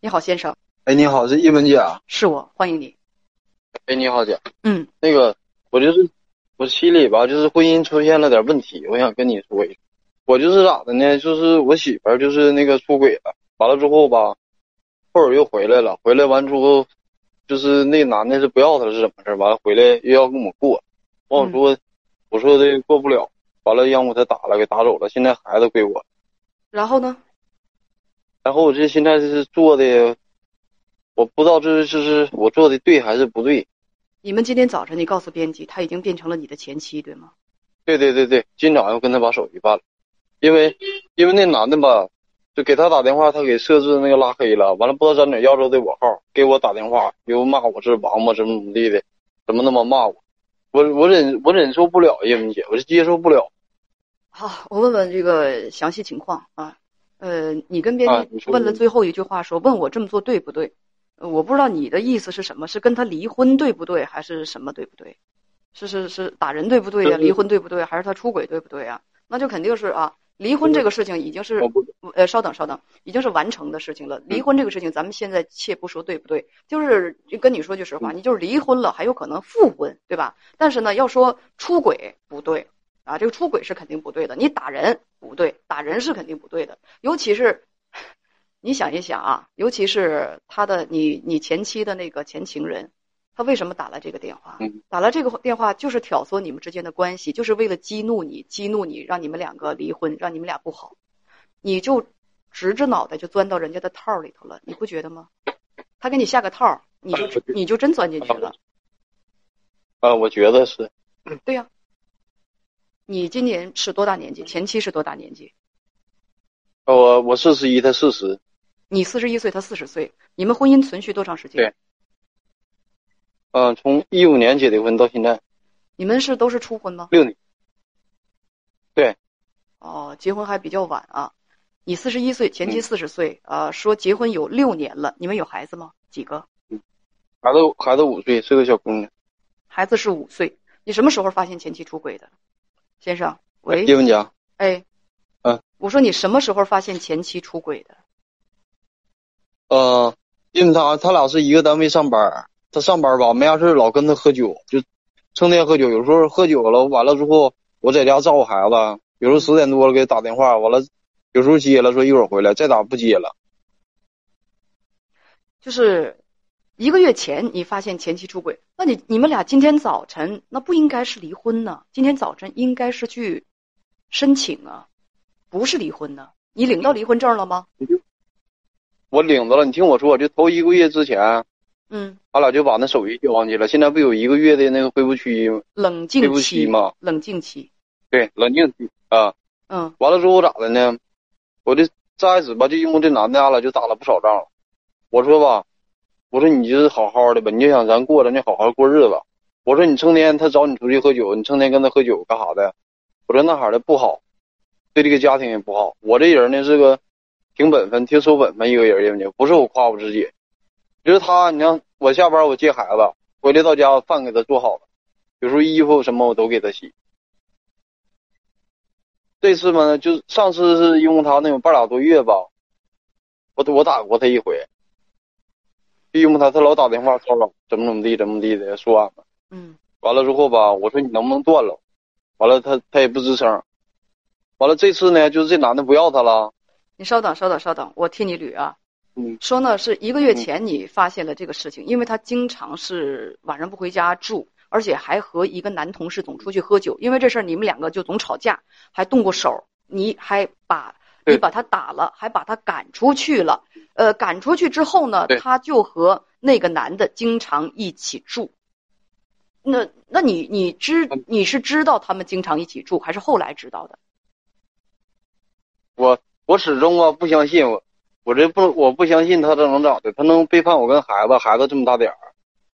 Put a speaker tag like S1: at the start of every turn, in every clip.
S1: 你好，先生，
S2: 哎，你好，是叶文姐啊。
S1: 是我，欢迎你。
S2: 哎，你好姐，
S1: 嗯，
S2: 那个我就是我心里吧，就是婚姻出现了点问题，我想跟你说一说。我就是咋的呢？就是我媳妇儿就是那个出轨了，完了之后吧，后儿又回来了，回来完之后，就是那男的是不要她了是怎么事儿？完了回来又要跟我过，完我说、我说的过不了，完了让我他打了，给打走了，现在孩子归我。
S1: 然后呢？
S2: 然后我这现在是做的，我不知道这是是我做的对还是不对。
S1: 你们今天早晨你告诉编辑，他已经变成了你的前妻，对吗？
S2: 对对对对，今早上跟他把手续办了，因为因为那男的吧，就给他打电话，他给设置那个拉黑了，完了不知道在哪要着的我号，给我打电话，又骂我是王八，怎么怎么地的，怎么那么骂我，我我忍我忍受不了叶文姐，我是接受不了。
S1: 好，我问问这个详细情况啊。呃，你跟编辑问了最后一句话说，问我这么做对不对？呃我不知道你的意思是什么，是跟他离婚对不对，还是什么对不对？是是是打人对不对呀、
S2: 就是
S1: 离婚对不对？还是他出轨对不对呀？那就肯定是啊，离婚这个事情已经是呃，稍等稍等，已经是完成的事情了。离婚这个事情，咱们现在且不说对不对，就是就跟你说句实话，
S2: 嗯
S1: 你就是离婚了，还有可能复婚，对吧？但是呢，要说出轨不对啊，这个出轨是肯定不对的。你打人不对，打人是肯定不对的，尤其是你想一想啊，尤其是他的你你前妻的那个前情人，他为什么打了这个电话？
S2: 嗯
S1: 打了这个电话就是挑唆你们之间的关系，就是为了激怒你，激怒你，让你们两个离婚，让你们俩不好，你就直着脑袋就钻到人家的套里头了，你不觉得吗？他给你下个套，你就你就真钻进去了。
S2: 啊，我觉得是
S1: 对呀、你今年是多大年纪？前妻是多大年纪？
S2: 呃我我四十一，他四十，
S1: 你四十一岁，他四十岁，你们婚姻存续多长时间？
S2: 对嗯、从一五年结的婚到现在
S1: 你们是都是初婚吗？
S2: 六年，对
S1: 哦，结婚还比较晚啊。你四十一岁，前妻
S2: 嗯
S1: 四十岁，啊，说结婚有六年了，你们有孩子吗？几个？
S2: 孩子孩子五岁，是个小姑娘。
S1: 孩子是五岁。你什么时候发现前妻出轨的，先生？喂，
S2: 叶文佳，
S1: 哎，
S2: 嗯，
S1: 我说你什么时候发现前妻出轨的？
S2: 呃，因为他他俩是一个单位上班，他上班儿吧没啥事老跟他喝酒，就成天喝酒。有时候喝酒了，完了之后我在家照顾孩子，有时候十点多了给他打电话，完了有时候接了说一会儿回来，再打不接了。
S1: 就是一个月前你发现前妻出轨，那你你们俩今天早晨那不应该是离婚呢？今天早晨应该是去申请啊，不是离婚呢？你领到离婚证了吗？
S2: 我领着了，你听我说，就头一个月之前，
S1: 嗯，
S2: 俺俩就把那手续交上去了。现在不有一个月的那个恢复期吗？
S1: 冷静期
S2: 起嘛
S1: 冷静期。
S2: 对，冷静期啊。
S1: 嗯
S2: 完了之后咋的呢？我这再开始吧，就因为这男的，俺俩就打了不少仗了。我说吧，我说你就是好好的吧，你就想咱过咱就好好过日子。我说你成天他找你出去喝酒，你成天跟他喝酒干啥的？我说那哈的不好，对这个家庭也不好。我这人呢是个挺本分、挺守本分一个人，也不是我夸我自己。就是他，你看我下班我接孩子，回来到家饭给他做好了，有时候衣服什么我都给他洗。这次嘛，就上次是因为他那种半俩多月吧，我我打过他一回，就因为他他老打电话骚扰，怎么怎么地怎么地的说俺们，
S1: 嗯。
S2: 完了之后吧，我说你能不能断了，完了他他也不吱声，完了这次呢，就是这男的不要他了，
S1: 你稍等，稍等，稍等，我替你捋啊。
S2: 嗯。
S1: 说呢是一个月前你发现了这个事情，因为他经常是晚上不回家住，而且还和一个男同事总出去喝酒。因为这事儿你们两个就总吵架，还动过手，你还把
S2: 对
S1: 你把他打了，还把他赶出去了。呃，赶出去之后呢，他就和那个男的经常一起住。那那你你知
S2: 嗯
S1: 你是知道他们经常一起住，还是后来知道的？
S2: 我我始终啊不相信我，我这不我不相信他这能咋的，他能背叛我跟孩子，孩子这么大点儿，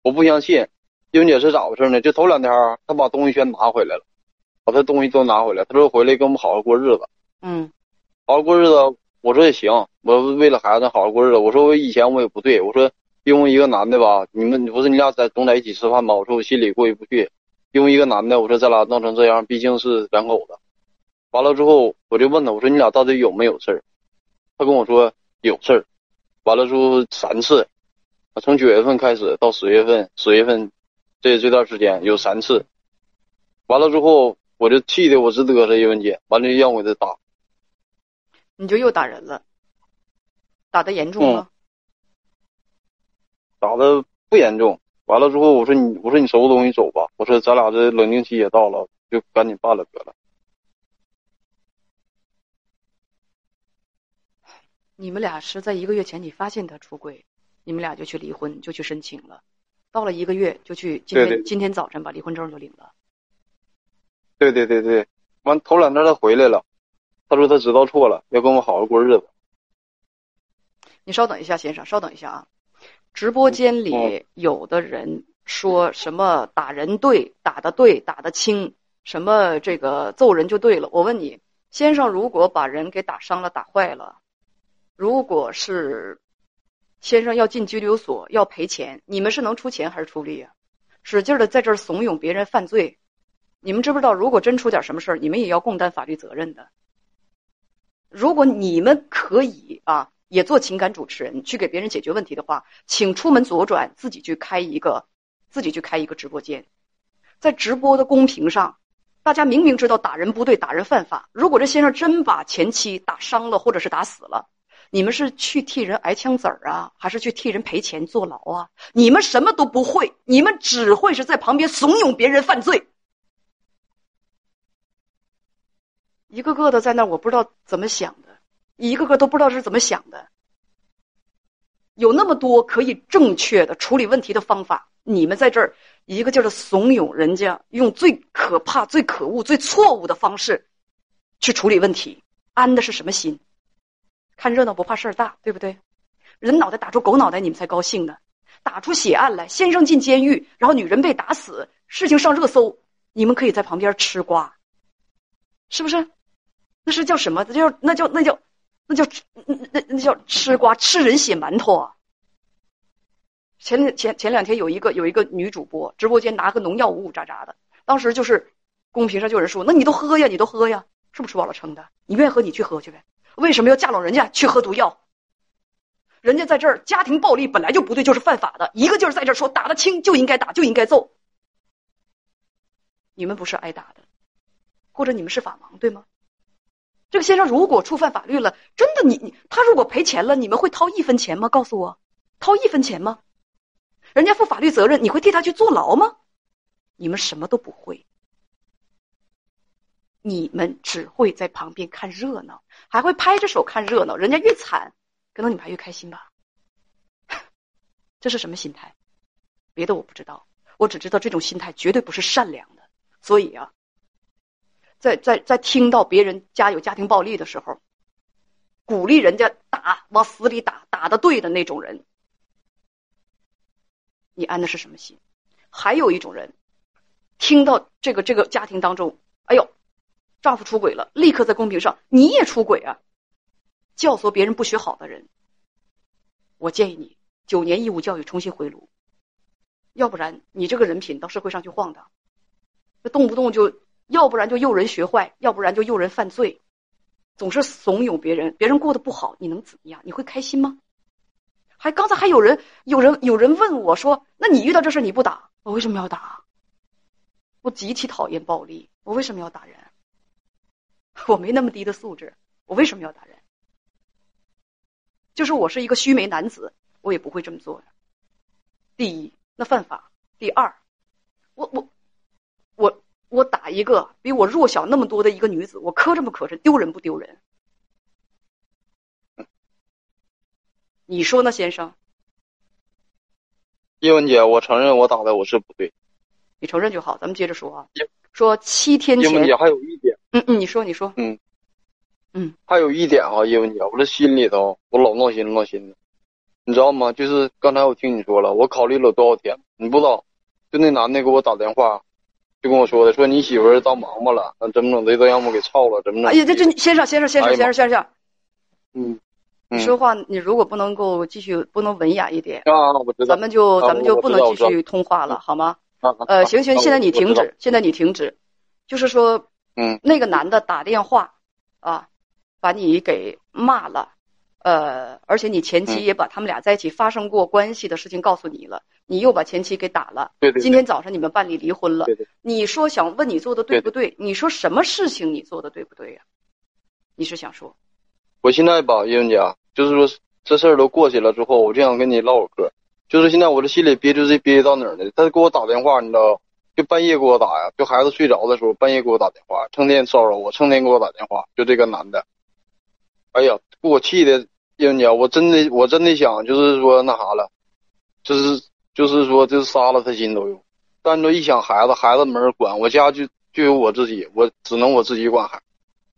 S2: 我不相信。英姐是咋回事呢？就头两天他把东西全拿回来了，把他东西都拿回来，他说回来跟我们好好过日子。
S1: 嗯
S2: 好好过日子，我说也行，我为了孩子好好过日子。我说我以前我也不对，我说因为一个男的吧，你们不是你俩在总在一起吃饭吗？我说我心里过意不去，因为一个男的，我说咱俩闹成这样，毕竟是两口子。完了之后，我就问他，我说你俩到底有没有事儿？他跟我说有事儿。完了之后三次，从九月份开始到十月份，十月份这这段时间有三次。完了之后，我就气的我直嘚瑟，叶文姐，完了让我给他打，
S1: 你就又打人了，打的严重吗？
S2: 打的不严重。完了之后，我说你，我说你收拾东西走吧。我说咱俩这冷静期也到了，就赶紧办了得了。
S1: 你们俩是在一个月前你发现他出轨，你们俩就去离婚，就去申请了。到了一个月就去，今天今天早晨把离婚证就领了。
S2: 对对对对，完头两天他回来了，他说他知道错了，要跟我好好过日子。
S1: 你稍等一下，先生，稍等一下啊。直播间里
S2: 嗯
S1: 有的人说什么打人对，打的对，打的轻，什么这个揍人就对了。我问你，先生，如果把人给打伤了、打坏了，如果是先生要进拘留所要赔钱，你们是能出钱还是出力啊？使劲的在这儿怂恿别人犯罪，你们知不知道？如果真出点什么事儿，你们也要共担法律责任的。如果你们可以啊，也做情感主持人，去给别人解决问题的话，请出门左转，自己去开一个，自己去开一个直播间，在直播的公屏上，大家明明知道打人不对，打人犯法。如果这先生真把前妻打伤了，或者是打死了，你们是去替人挨枪子儿啊，还是去替人赔钱坐牢啊？你们什么都不会，你们只会是在旁边怂恿别人犯罪。一个个的在那儿，我不知道怎么想的，一个个都不知道是怎么想的。有那么多可以正确的处理问题的方法，你们在这儿一个劲儿的怂恿人家用最可怕、最可恶、最错误的方式去处理问题，安的是什么心？看热闹不怕事儿大，对不对？人脑袋打出狗脑袋，你们才高兴呢。打出血案来，先生进监狱，然后女人被打死，事情上热搜，你们可以在旁边吃瓜，是不是？那是叫什么？那叫那叫那叫那叫那那那叫吃瓜吃人血馒头啊！前前前两天有一个有一个女主播直播间拿个农药呜呜喳喳的，当时就是公屏上就有人说：“那你都喝呀，你都喝呀，是不是吃饱了撑的？你愿意喝你去喝去呗，为什么要架拢人家去喝毒药？人家在这儿家庭暴力本来就不对，就是犯法的，一个劲儿在这儿说打得轻就应该打就应该揍。你们不是挨打的，或者你们是法盲对吗？这个先生如果触犯法律了，真的你你他如果赔钱了，你们会掏一分钱吗？告诉我，掏一分钱吗？人家负法律责任，你会替他去坐牢吗？你们什么都不会，你们只会在旁边看热闹，还会拍着手看热闹。人家越惨，可能你们还越开心吧？这是什么心态？别的我不知道，我只知道这种心态绝对不是善良的。所以啊，在在在听到别人家有家庭暴力的时候，鼓励人家打，往死里打，打的对的那种人，你安的是什么心？还有一种人，听到这个这个家庭当中，哎呦，丈夫出轨了，立刻在公屏上你也出轨啊，教唆别人不学好的人，我建议你九年义务教育重新回炉，要不然你这个人品到社会上去晃荡，动不动就，要不然就诱人学坏，要不然就诱人犯罪，总是怂恿别人，别人过得不好，你能怎么样？你会开心吗？还刚才还有人有人有人问我说：“那你遇到这事你不打，我为什么要打？我极其讨厌暴力，我为什么要打人？我没那么低的素质，我为什么要打人？就是我是一个须眉男子，我也不会这么做的。第一，那犯法；第二，我我我我打一个比我弱小那么多的一个女子，我磕碜不磕碜？丢人不丢人？你说呢，先生？
S2: 叶文姐，我承认我打的我是不对。
S1: 你承认就好，咱们接着说啊。说七天前，
S2: 叶文姐还有一点，
S1: 嗯嗯，你说你说，嗯嗯
S2: 还有一点啊，叶文姐，我这心里头我老闹心闹心的，你知道吗？就是刚才我听你说了，我考虑了多少天，你不知道，就那男的给我打电话，就跟我说的，说你媳妇儿当忙活了，那怎么整的都让我给操了，怎么整？
S1: 哎呀，这这先生先生先生先生先生，
S2: 嗯，嗯
S1: 你说话你如果不能够继续不能文雅一点，
S2: 啊，我知道
S1: 咱，们就
S2: 啊
S1: 咱们就不能继续通话了，好吗？呃，
S2: 啊
S1: 行行，
S2: 啊
S1: 现在你停止，现在你停止，就是说
S2: 嗯，
S1: 那个男的打电话啊，把你给骂了，呃，而且你前妻
S2: 嗯
S1: 也把他们俩在一起发生过关系的事情告诉你了，你又把前妻给打了。
S2: 对对
S1: 今天早上你们办理离婚了
S2: 对对，
S1: 你说想问你做的对不对？你说什么事情你做的对不对呀、你是想说，
S2: 我现在吧，叶文姐，就是说这事儿都过去了之后，我就想跟你唠会嗑。就是现在我这心里憋屈是憋到哪儿呢？他给我打电话，你知道，就半夜给我打呀，就孩子睡着的时候，半夜给我打电话，成天骚扰我，成天给我打电话，就这个男的。哎呀，给我气的，叶文姐，我真的我真的想就是说那啥了，就是就是说就是杀了他心都有。但这一想孩子，孩子没人管，我家就就有我自己，我只能我自己管孩子。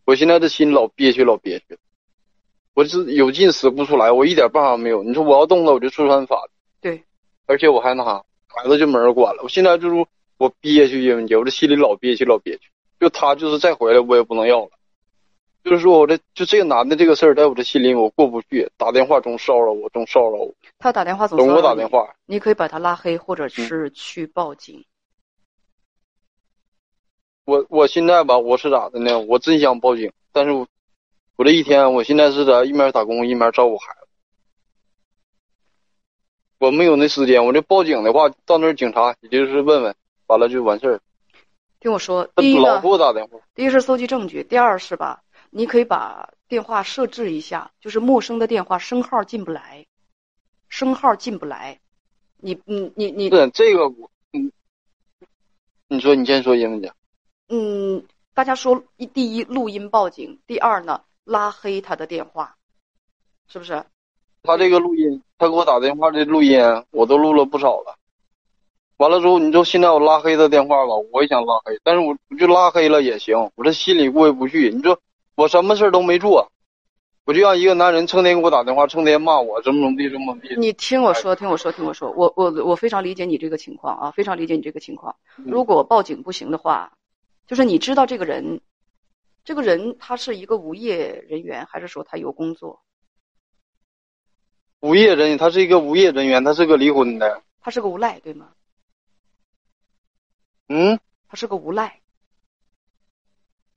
S2: 我现在这心老憋屈，老憋屈。我是有劲使不出来，我一点办法没有。你说我要动了，我就触犯法律，
S1: 对，
S2: 而且我还那啥，孩子就没人管了。我现在就是我憋屈，叶文姐，我这心里老憋屈，老憋屈。就他就是再回来，我也不能要了。就是说我这就这个男的这个事儿，在我这心里我过不去，打电话总骚扰我，总骚扰我，
S1: 他打电话总
S2: 总给我
S1: 骚扰你
S2: 打电话。
S1: 你可以把他拉黑，或者是去报警。
S2: 我我现在吧，我是咋的呢？我真想报警，但是我我这一天，我现在是在一面打工一面照顾孩子，我没有那时间。我这报警的话，到那儿警察也就是问问，完了就完事儿。
S1: 听我说，第一呢
S2: 老给，我打电话，
S1: 第一是搜集证据，第二是吧，你可以把电话设置一下，就是陌生的电话声号进不来，声号进不来。你你你你
S2: 对这个我嗯，你说你先说，英文姐。
S1: 嗯，大家说一第一录音报警，第二呢拉黑他的电话，是不是？
S2: 他这个录音，他给我打电话的录音，我都录了不少了。完了之后，你说现在我拉黑他电话吧，我也想拉黑，但是我我就拉黑了也行，我这心里过意不去。你说我什么事儿都没做，我就让一个男人成天给我打电话，成天骂我怎么怎么地，怎么怎么地。
S1: 你听我说，听我说，听我说，我我我非常理解你这个情况啊，非常理解你这个情况。
S2: 嗯
S1: 如果报警不行的话，就是你知道这个人，这个人他是一个无业人员，还是说他有工作？
S2: 无业人员，他是一个无业人员，他是个离婚的。
S1: 他是个无赖，对吗？
S2: 嗯，
S1: 他是个无赖。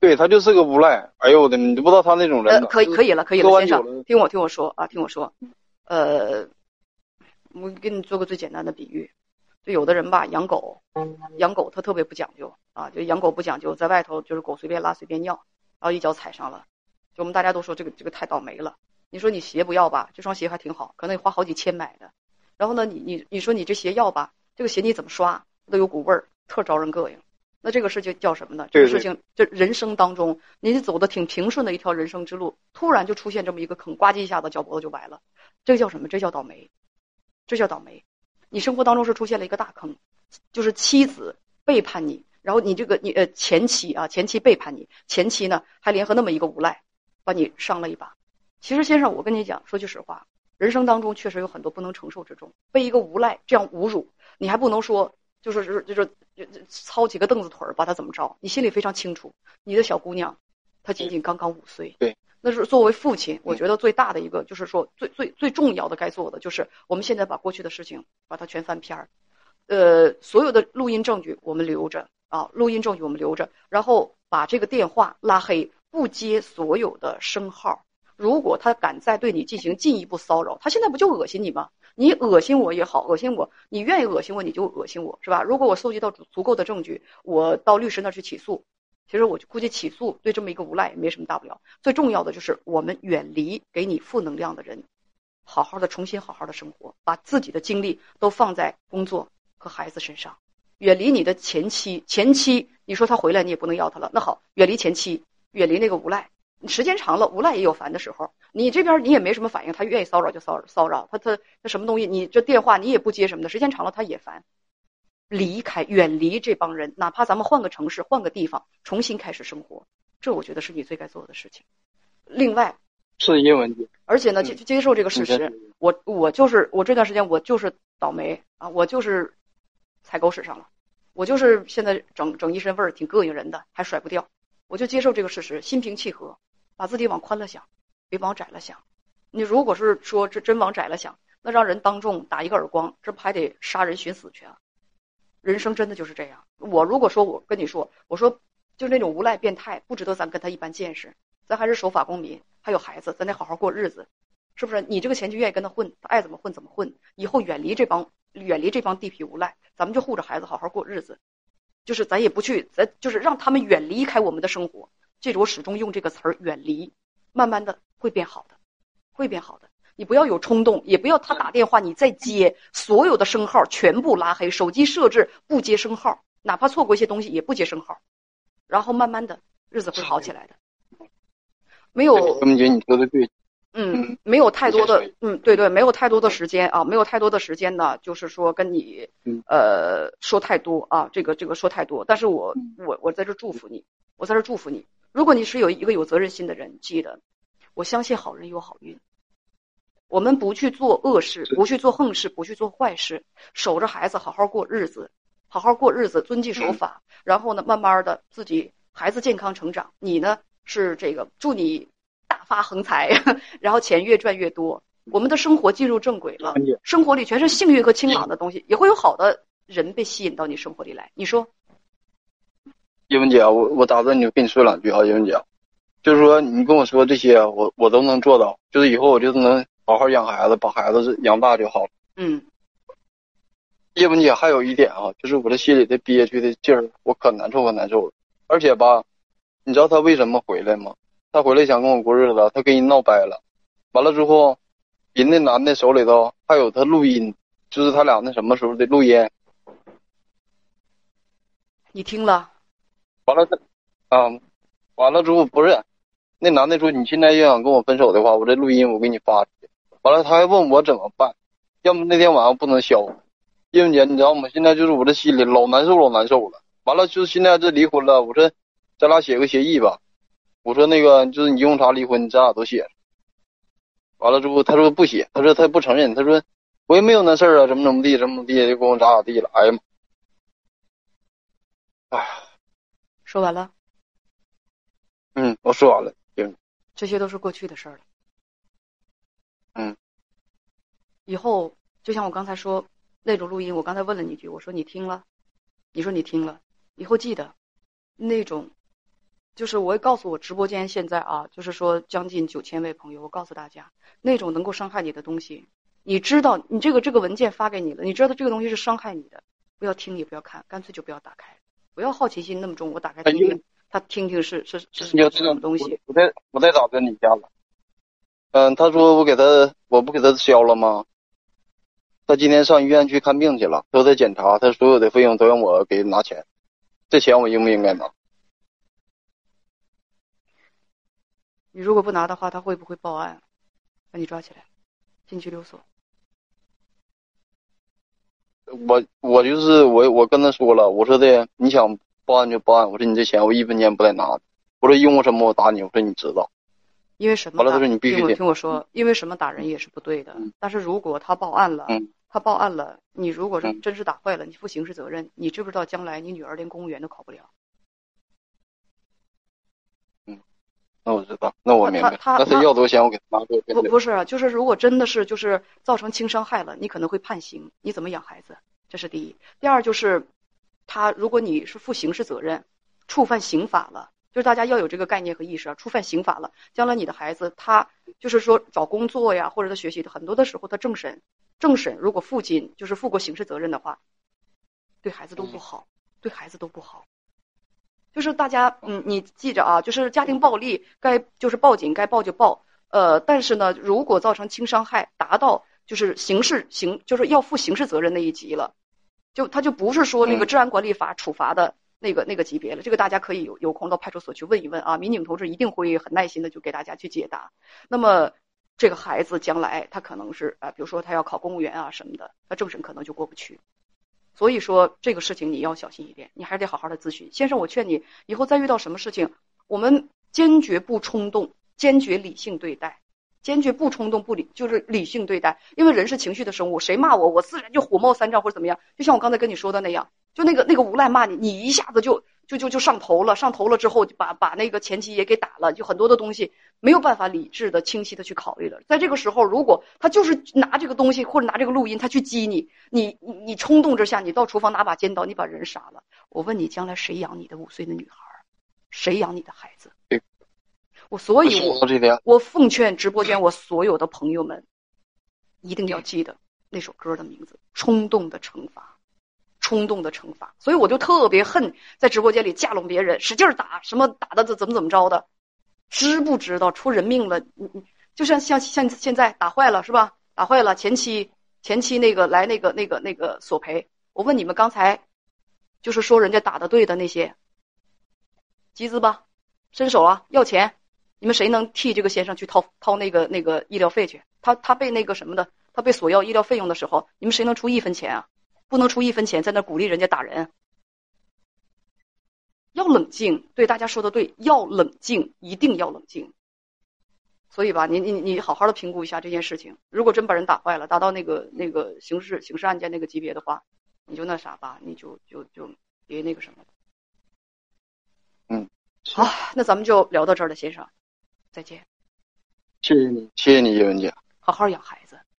S2: 对他就是个无赖。哎呦我的，你都不知道他那种人
S1: 呃，可以可以了，可以了，先生听我听我说啊，听我说，呃，我给你做个最简单的比喻，就有的人吧，养狗，养狗他特别不讲究啊，就养狗不讲究，在外头就是狗随便拉随便尿，然后一脚踩上了，就我们大家都说这个这个太倒霉了。你说你鞋不要吧，这双鞋还挺好，可能你花好几千买的，然后呢，你你你说你这鞋要吧，这个鞋你怎么刷都有股味儿，特招人膈应。那这个事情叫什么呢？这个事情，这人生当中，你走的挺平顺的一条人生之路，突然就出现这么一个坑，呱唧一下子脚脖子就崴了，这个叫什么？这叫倒霉，这叫倒霉。你生活当中是出现了一个大坑，就是妻子背叛你，然后你这个你呃前妻啊，前妻背叛你，前妻呢还联合那么一个无赖，把你伤了一把。其实先生，我跟你讲，说句实话，人生当中确实有很多不能承受之重，被一个无赖这样侮辱，你还不能说就是就是就是操几个凳子腿儿把他怎么着？你心里非常清楚，你的小姑娘，她仅仅刚刚五岁。
S2: 对，
S1: 那是作为父亲，我觉得最大的一个就是说最最最重要的该做的就是我们现在把过去的事情把它全翻篇儿，呃，所有的录音证据我们留着啊，录音证据我们留着，然后把这个电话拉黑，不接所有的声号。如果他敢再对你进行进一步骚扰，他现在不就恶心你吗？你恶心我也好，恶心我，你愿意恶心我你就恶心我，是吧？如果我搜集到足足够的证据，我到律师那儿去起诉，其实我估计起诉对这么一个无赖也没什么大不了。最重要的就是我们远离给你负能量的人，好好的重新好好的生活，把自己的精力都放在工作和孩子身上，远离你的前妻。前妻，你说他回来你也不能要他了，那好，远离前妻，远离那个无赖。时间长了，无赖也有烦的时候。你这边你也没什么反应，他愿意骚扰就骚扰骚扰他，他他什么东西，你这电话你也不接什么的，时间长了他也烦。离开，远离这帮人，哪怕咱们换个城市、换个地方，重新开始生活，这我觉得是你最该做的事情。另外，
S2: 是英文题。
S1: 而且呢，
S2: 嗯
S1: 接接受这个事实，我我就是我这段时间我就是倒霉啊，我就是踩狗屎上了，我就是现在整整一身味儿，挺膈应人的，还甩不掉，我就接受这个事实，心平气和，把自己往宽了想，别往窄了想。你如果是说这真往窄了想，那让人当众打一个耳光，这不还得杀人寻死去啊？人生真的就是这样。我如果说我跟你说，我说就那种无赖变态，不值得咱跟他一般见识。咱还是守法公民，还有孩子，咱得好好过日子，是不是？你这个前妻愿意跟他混，他爱怎么混怎么混，以后远离这帮远离这帮地痞无赖，咱们就护着孩子好好过日子。就是咱也不去，咱就是让他们远离开我们的生活。记住，我始终用这个词儿“远离”，慢慢的会变好的，会变好的。你不要有冲动，也不要他打电话你再接，所有的声号全部拉黑，手机设置不接声号，哪怕错过一些东西也不接声号，然后慢慢的日子会好起来的。没有，
S2: 根姐，你说的对。
S1: 嗯，没有太多的，嗯，对对，没有太多的时间啊，没有太多的时间呢，就是说跟你，呃，说太多啊，这个这个说太多，但是我我我在这祝福你，我在这祝福你。如果你是有一个有责任心的人，记得，我相信好人有好运。我们不去做恶事，不去做横事，不去做坏事，守着孩子好好过日子，好好过日子，遵纪守法，然后呢，慢慢的自己孩子健康成长，你呢是这个祝你。发横财，然后钱越赚越多，我们的生活进入正轨了，生活里全是幸运和清朗的东西，也会有好的人被吸引到你生活里来。你说，
S2: 叶文姐，我我打断你，跟你说两句啊，叶文姐，就是说你跟我说这些，我我都能做到，就是以后我就能好好养孩子，把孩子养大就好了。
S1: 嗯，
S2: 叶文姐还有一点啊，就是我这心里的憋屈的劲儿，我可难受可难受了，而且吧，你知道他为什么回来吗？他回来想跟我过日子，他跟人闹掰了，完了之后，人那男的手里头还有他录音，就是他俩那什么时候的录音。
S1: 你听了？
S2: 完了，啊，完了之后不是，那男的说你现在要想跟我分手的话，我这录音我给你发出去。完了他还问我怎么办，要么那天晚上不能消。叶文姐，你知道吗？现在就是我这心里老难受老难受了。完了就是现在这离婚了，我说咱俩写个协议吧。我说那个就是你用啥离婚，咱俩都写。完了之后，他说不写，他说他不承认，他说我也没有那事儿啊，怎么怎么地，怎么怎么地，就跟我咋咋地了。哎呀妈！哎呀，
S1: 说完了。
S2: 嗯，我说完了。行。
S1: 这些都是过去的事儿了。
S2: 嗯。
S1: 以后就像我刚才说那种录音，我刚才问了你一句，我说你听了，你说你听了，以后记得那种。就是我也告诉我直播间现在啊，就是说将近九千位朋友，我告诉大家，那种能够伤害你的东西，你知道，你这个这个文件发给你了，你知道这个东西是伤害你的，不要听也不要看，干脆就不要打开，不要好奇心那么重，我打开听听，他听听是是是什么东西。
S2: 我再我再打在你家了。嗯，他说我给他我不给他消了吗？他今天上医院去看病去了，都在检查，他所有的费用都让我给拿钱，这钱我应不应该拿？
S1: 你如果不拿的话，他会不会报案，把你抓起来，进拘留所？
S2: 我我就是我我跟他说了，我说的你想报案就报案，我说你这钱我一分钱不带拿的，我说因为什么我打你，我说你知道，
S1: 因为什么？
S2: 完了他说你必须
S1: 听我说，因为什么打人也是不对的。但是如果他报案了，他报案了，你如果是真是打坏了，你负刑事责任，你知不知道将来你女儿连公务员都考不了？
S2: 那我知道，那我明白。他他要多少钱，我给他拿多少。
S1: 不不是，就是如果真的是就是造成轻伤害了，你可能会判刑。你怎么养孩子？这是第一。第二就是，他如果你是负刑事责任，触犯刑法了，就是大家要有这个概念和意识啊。触犯刑法了，将来你的孩子他就是说找工作呀，或者他学习的很多的时候，他政审政审，如果父亲就是负过刑事责任的话，对孩子都不好，对孩子都不好。就是大家，嗯，你记着啊，就是家庭暴力该就是报警该报就报，呃，但是呢，如果造成轻伤害，达到就是刑事刑就是要负刑事责任那一级了，就他就不是说那个治安管理法处罚的那个那个级别了。这个大家可以有有空到派出所去问一问啊，民警同志一定会很耐心的就给大家去解答。那么这个孩子将来他可能是啊，比如说他要考公务员啊什么的，他政审可能就过不去。所以说这个事情你要小心一点，你还是得好好的咨询先生。我劝你以后再遇到什么事情，我们坚决不冲动，坚决理性对待，坚决不冲动不理，就是理性对待。因为人是情绪的生物，谁骂我，我自然就火冒三丈或者怎么样。就像我刚才跟你说的那样，就那个那个无赖骂你，你一下子就。就就就上头了，上头了之后就把把那个前妻也给打了，就很多的东西没有办法理智的、清晰的去考虑了。在这个时候，如果他就是拿这个东西或者拿这个录音，他去激你，你你你冲动之下，你到厨房拿把尖刀，你把人杀了。我问你，将来谁养你的五岁的女孩？谁养你的孩子
S2: 对？
S1: 我所以我奉劝直播间我所有的朋友们，一定要记得那首歌的名字《冲动的惩罚》。冲动的惩罚，所以我就特别恨在直播间里架拢别人，使劲打，什么打的怎怎么怎么着的，知不知道出人命了？你你就像像像现在打坏了是吧？打坏了，前期前期那个来那个那个那个索赔，我问你们刚才，就是说人家打的对的那些，集资吧，伸手啊，要钱，你们谁能替这个先生去掏掏那个那个医疗费去？他他被那个什么的，他被索要医疗费用的时候，你们谁能出一分钱啊？不能出一分钱，在那鼓励人家打人，要冷静。对大家说的对，要冷静，一定要冷静。所以吧，你你你好好的评估一下这件事情。如果真把人打坏了，达到那个那个刑事刑事案件那个级别的话，你就那啥吧，你就就就别那个什么。
S2: 嗯，
S1: 好，那咱们就聊到这儿了，先生，再见。
S2: 谢谢你，谢谢你，叶文姐。
S1: 好好养孩子，
S2: 嗯，